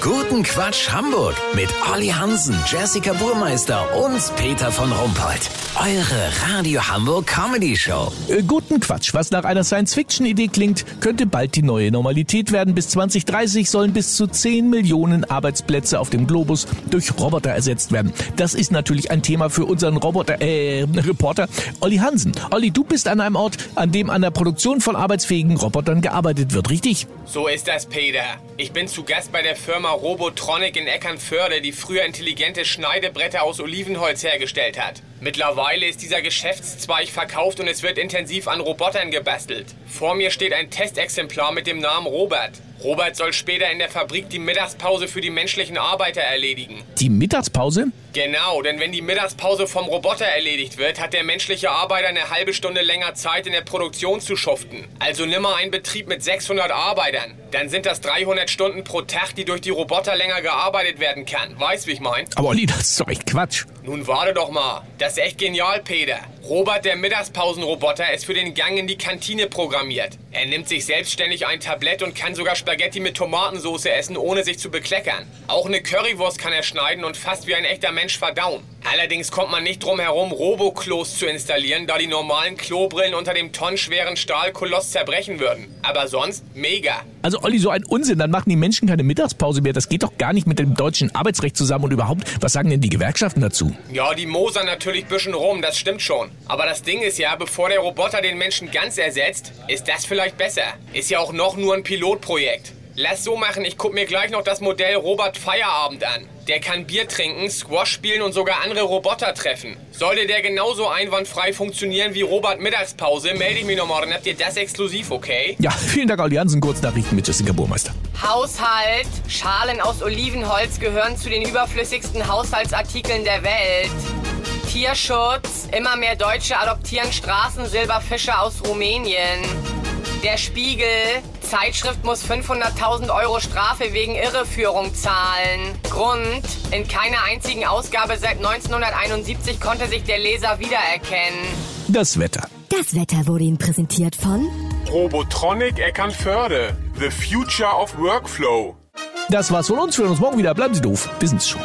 Guten Quatsch Hamburg mit Olli Hansen, Jessica Burmeister und Peter von Rumpold. Eure Radio Hamburg Comedy Show. Äh, guten Quatsch. Was nach einer Science-Fiction-Idee klingt, könnte bald die neue Normalität werden. Bis 2030 sollen bis zu 10 Millionen Arbeitsplätze auf dem Globus durch Roboter ersetzt werden. Das ist natürlich ein Thema für unseren Roboter, äh, Reporter Olli Hansen. Olli, du bist an einem Ort, an dem an der Produktion von arbeitsfähigen Robotern gearbeitet wird, richtig? So ist das, Peter. Ich bin zu Gast bei der Firma Robotronic in Eckernförde, die früher intelligente Schneidebretter aus Olivenholz hergestellt hat. Mittlerweile ist dieser Geschäftszweig verkauft und es wird intensiv an Robotern gebastelt. Vor mir steht ein Testexemplar mit dem Namen Robert. Robert soll später in der Fabrik die Mittagspause für die menschlichen Arbeiter erledigen. Die Mittagspause? Genau, denn wenn die Mittagspause vom Roboter erledigt wird, hat der menschliche Arbeiter eine halbe Stunde länger Zeit in der Produktion zu schuften. Also nimm mal einen Betrieb mit 600 Arbeitern. Dann sind das 300 Stunden pro Tag, die durch die Roboter länger gearbeitet werden kann. Weißt, wie ich mein? Aber Olli, das ist doch echt Quatsch. Nun warte doch mal. Das ist echt genial, Peter. Robert, der Mittagspausenroboter, ist für den Gang in die Kantine programmiert. Er nimmt sich selbstständig ein Tablett und kann sogar Spaghetti mit Tomatensauce essen, ohne sich zu bekleckern. Auch eine Currywurst kann er schneiden und fast wie ein echter Mensch verdauen. Allerdings kommt man nicht drum herum, Roboklos zu installieren, da die normalen Klobrillen unter dem tonnenschweren Stahlkoloss zerbrechen würden. Aber sonst mega. Also Olli, so ein Unsinn, dann machen die Menschen keine Mittagspause mehr. Das geht doch gar nicht mit dem deutschen Arbeitsrecht zusammen und überhaupt, was sagen denn die Gewerkschaften dazu? Ja, die mosern natürlich bisschen rum, das stimmt schon. Aber das Ding ist ja, bevor der Roboter den Menschen ganz ersetzt, ist das vielleicht besser. Ist ja auch noch nur ein Pilotprojekt. Lass so machen, ich guck mir gleich noch das Modell Robert Feierabend an. Der kann Bier trinken, Squash spielen und sogar andere Roboter treffen. Sollte der genauso einwandfrei funktionieren wie Robert Mittagspause, melde ich mich nochmal, dann habt ihr das exklusiv, okay? Ja, vielen Dank, Olli Hansen. Kurznachrichten mit Jessica Burmeister. Haushalt. Schalen aus Olivenholz gehören zu den überflüssigsten Haushaltsartikeln der Welt. Tierschutz. Immer mehr Deutsche adoptieren Straßensilberfische aus Rumänien. Der Spiegel. Zeitschrift muss 500.000 Euro Strafe wegen Irreführung zahlen. Grund. In keiner einzigen Ausgabe seit 1971 konnte sich der Leser wiedererkennen. Das Wetter. Das Wetter wurde Ihnen präsentiert von Robotronic Eckernförde. The Future of Workflow. Das war's von uns. Wir hören uns morgen wieder. Bleiben Sie doof. Wir sind's schon.